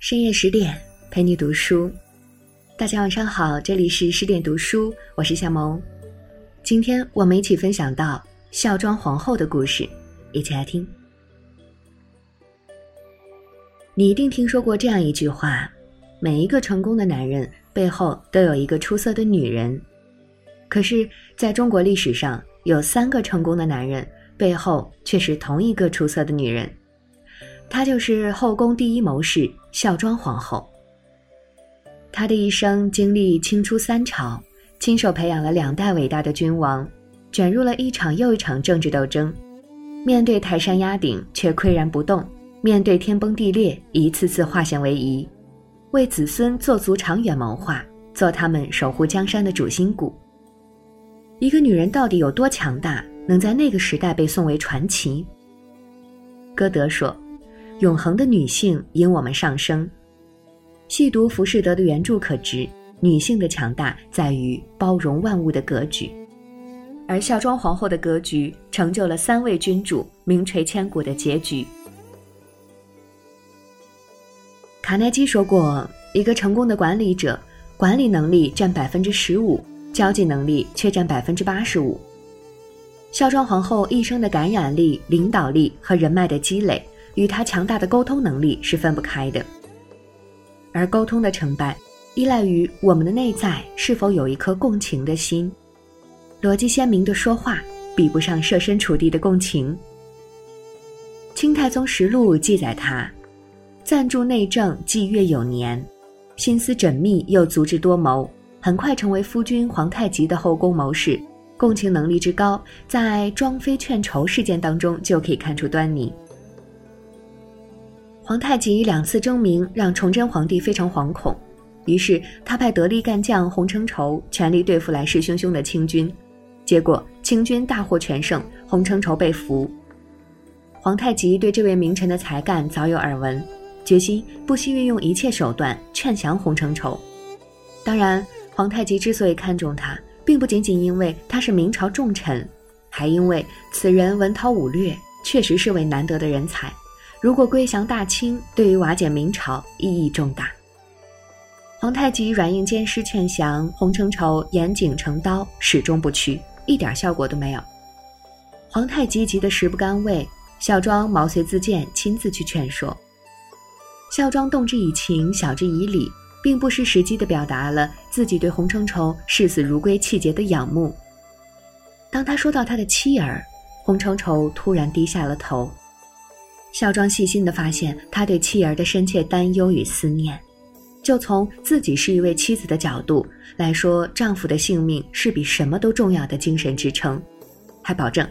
深夜十点陪你读书，大家晚上好，这里是十点读书，我是夏萌。今天我们一起分享到孝庄皇后的故事，一起来听。你一定听说过这样一句话：每一个成功的男人背后都有一个出色的女人。可是，在中国历史上，有三个成功的男人背后却是同一个出色的女人。她就是后宫第一谋士孝庄皇后。她的一生经历清初三朝，亲手培养了两代伟大的君王，卷入了一场又一场政治斗争，面对泰山压顶却岿然不动，面对天崩地裂一次次化险为夷，为子孙做足长远谋划，做他们守护江山的主心骨。一个女人到底有多强大，能在那个时代被送为传奇？歌德说。永恒的女性引我们上升。细读浮士德的原著可知，女性的强大在于包容万物的格局，而孝庄皇后的格局成就了三位君主名垂千古的结局。卡耐基说过，一个成功的管理者，管理能力占百分之十五，交际能力却占百分之八十五。孝庄皇后一生的感染力、领导力和人脉的积累。与他强大的沟通能力是分不开的，而沟通的成败，依赖于我们的内在是否有一颗共情的心。逻辑鲜明的说话，比不上设身处地的共情。《清太宗实录》记载他，暂助内政既月有年，心思缜密又足智多谋，很快成为夫君皇太极的后宫谋士，共情能力之高，在庄妃劝仇事件当中就可以看出端倪。皇太极两次争鸣让崇祯皇帝非常惶恐，于是他派得力干将洪承畴全力对付来势汹汹的清军，结果清军大获全胜，洪承畴被俘。皇太极对这位名臣的才干早有耳闻，决心不惜运用一切手段劝降洪承畴。当然，皇太极之所以看重他，并不仅仅因为他是明朝重臣，还因为此人文韬武略，确实是位难得的人才。如果归降大清，对于瓦解明朝意义重大。皇太极软硬兼施劝降洪承畴，严谨成刀，始终不屈，一点效果都没有。皇太极急得食不甘味，孝庄毛遂自荐，亲自去劝说。孝庄动之以情，晓之以理，并不失时机地表达了自己对洪承畴视死如归气节的仰慕。当他说到他的妻儿，洪承畴突然低下了头。孝庄细心地发现他对妻儿的深切担忧与思念，就从自己是一位妻子的角度来说，丈夫的性命是比什么都重要的精神支撑，还保证，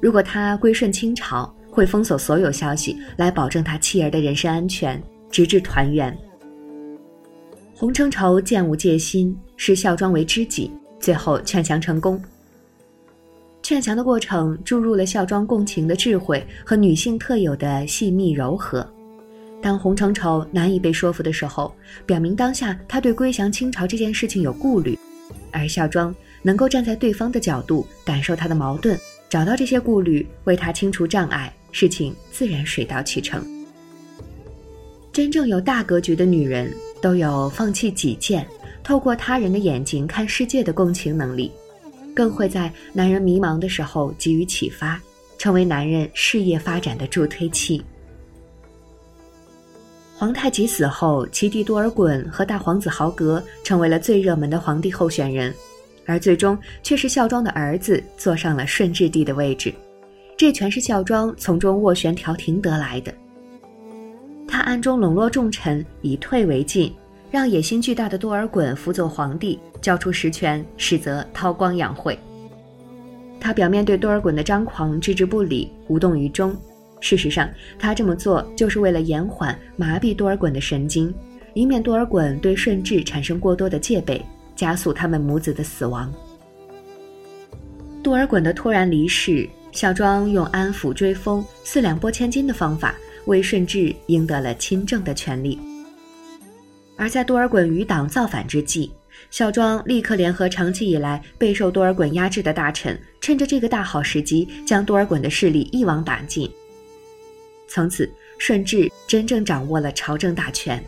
如果他归顺清朝，会封锁所有消息，来保证他妻儿的人身安全，直至团圆。洪承畴见无戒心，视孝庄为知己，最后劝降成功。劝降的过程注入了孝庄共情的智慧和女性特有的细密柔和。当洪承畴难以被说服的时候，表明当下他对归降清朝这件事情有顾虑，而孝庄能够站在对方的角度感受他的矛盾，找到这些顾虑，为他清除障碍，事情自然水到渠成。真正有大格局的女人，都有放弃己见，透过他人的眼睛看世界的共情能力。更会在男人迷茫的时候给予启发，成为男人事业发展的助推器。皇太极死后，其弟多尔衮和大皇子豪格成为了最热门的皇帝候选人，而最终却是孝庄的儿子坐上了顺治帝的位置，这全是孝庄从中斡旋调停得来的。他暗中笼络重臣，以退为进。让野心巨大的多尔衮辅佐皇帝，交出实权，实则韬光养晦。他表面对多尔衮的张狂置之不理，无动于衷。事实上，他这么做就是为了延缓、麻痹多尔衮的神经，以免多尔衮对顺治产生过多的戒备，加速他们母子的死亡。多尔衮的突然离世，孝庄用安抚、追封、四两拨千斤的方法，为顺治赢得了亲政的权利。而在多尔衮余党造反之际，孝庄立刻联合长期以来备受多尔衮压制的大臣，趁着这个大好时机，将多尔衮的势力一网打尽。从此，顺治真正掌握了朝政大权，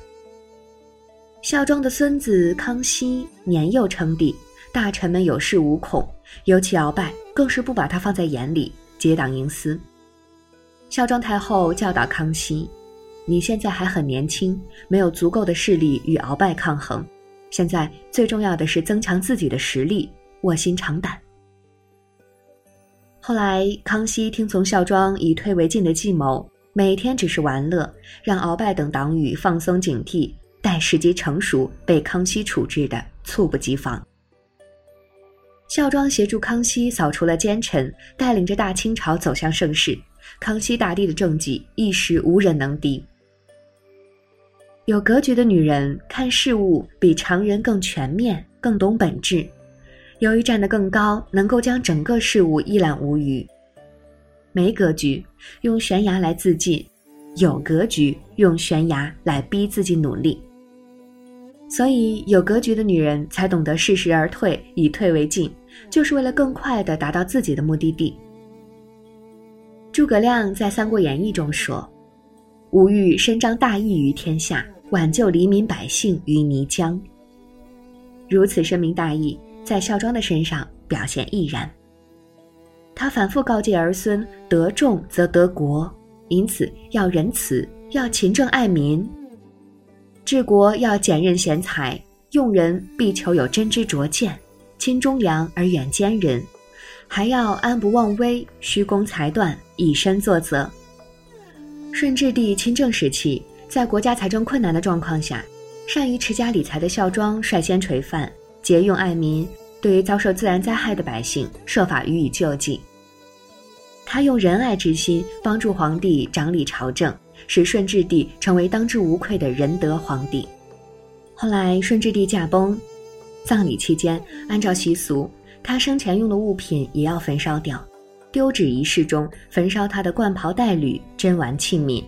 孝庄的孙子康熙年幼称帝，大臣们有恃无恐，尤其鳌拜更是不把他放在眼里，结党营私。孝庄太后教导康熙：“你现在还很年轻，没有足够的势力与鳌拜抗衡。现在最重要的是增强自己的实力，卧薪尝胆。”后来，康熙听从孝庄以退为进的计谋，每天只是玩乐，让鳌拜等党羽放松警惕，待时机成熟被康熙处置的猝不及防。孝庄协助康熙扫除了奸臣，带领着大清朝走向盛世。康熙大帝的政绩一时无人能敌。有格局的女人看事物比常人更全面，更懂本质。由于站得更高，能够将整个事物一览无余。没格局，用悬崖来自尽；有格局，用悬崖来逼自己努力。所以，有格局的女人才懂得适时而退，以退为进，就是为了更快地达到自己的目的地。诸葛亮在《三国演义》中说：“吾欲伸张大义于天下，挽救黎民百姓于泥浆。”如此深明大义。在孝庄的身上表现亦然。他反复告诫儿孙：得众则得国，因此要仁慈，要勤政爱民。治国要简任贤才，用人必求有真知灼见，亲忠良而远奸人，还要安不忘危，虚公裁断，以身作则。顺治帝亲政时期，在国家财政困难的状况下，善于持家理财的孝庄率先垂范。节用爱民，对于遭受自然灾害的百姓，设法予以救济。他用仁爱之心帮助皇帝掌理朝政，使顺治帝成为当之无愧的仁德皇帝。后来顺治帝驾崩，葬礼期间，按照习俗，他生前用的物品也要焚烧掉，丢纸仪式中焚烧他的冠袍带履、珍玩器皿。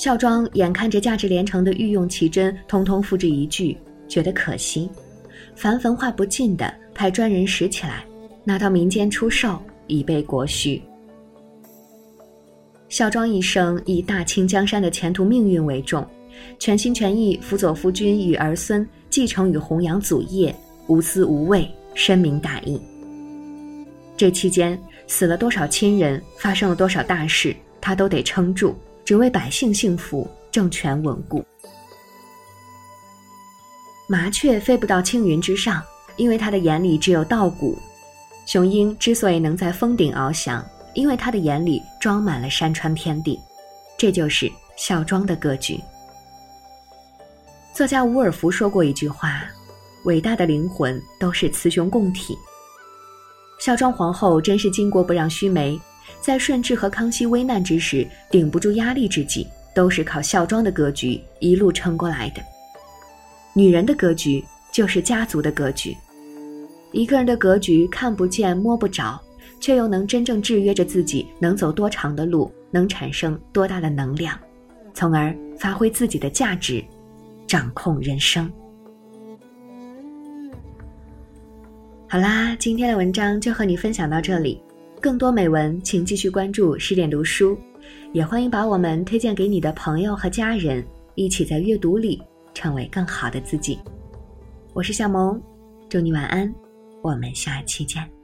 孝庄眼看着价值连城的御用奇珍，通通付之一炬，觉得可惜。凡焚化不尽的，派专人拾起来，拿到民间出售，以备国需。孝庄一生以大清江山的前途命运为重，全心全意辅佐夫君与儿孙继承与弘扬祖业，无私无畏，深明大义。这期间死了多少亲人，发生了多少大事，他都得撑住，只为百姓幸福，政权稳固。麻雀飞不到青云之上，因为它的眼里只有稻谷；雄鹰之所以能在峰顶翱翔，因为它的眼里装满了山川天地。这就是孝庄的格局。作家伍尔夫说过一句话：“伟大的灵魂都是雌雄共体。”孝庄皇后真是巾帼不让须眉，在顺治和康熙危难之时，顶不住压力之际，都是靠孝庄的格局一路撑过来的。女人的格局就是家族的格局，一个人的格局看不见摸不着，却又能真正制约着自己，能走多长的路，能产生多大的能量，从而发挥自己的价值，掌控人生。好啦，今天的文章就和你分享到这里，更多美文请继续关注十点读书，也欢迎把我们推荐给你的朋友和家人，一起在阅读里。成为更好的自己。我是夏萌，祝你晚安，我们下期见。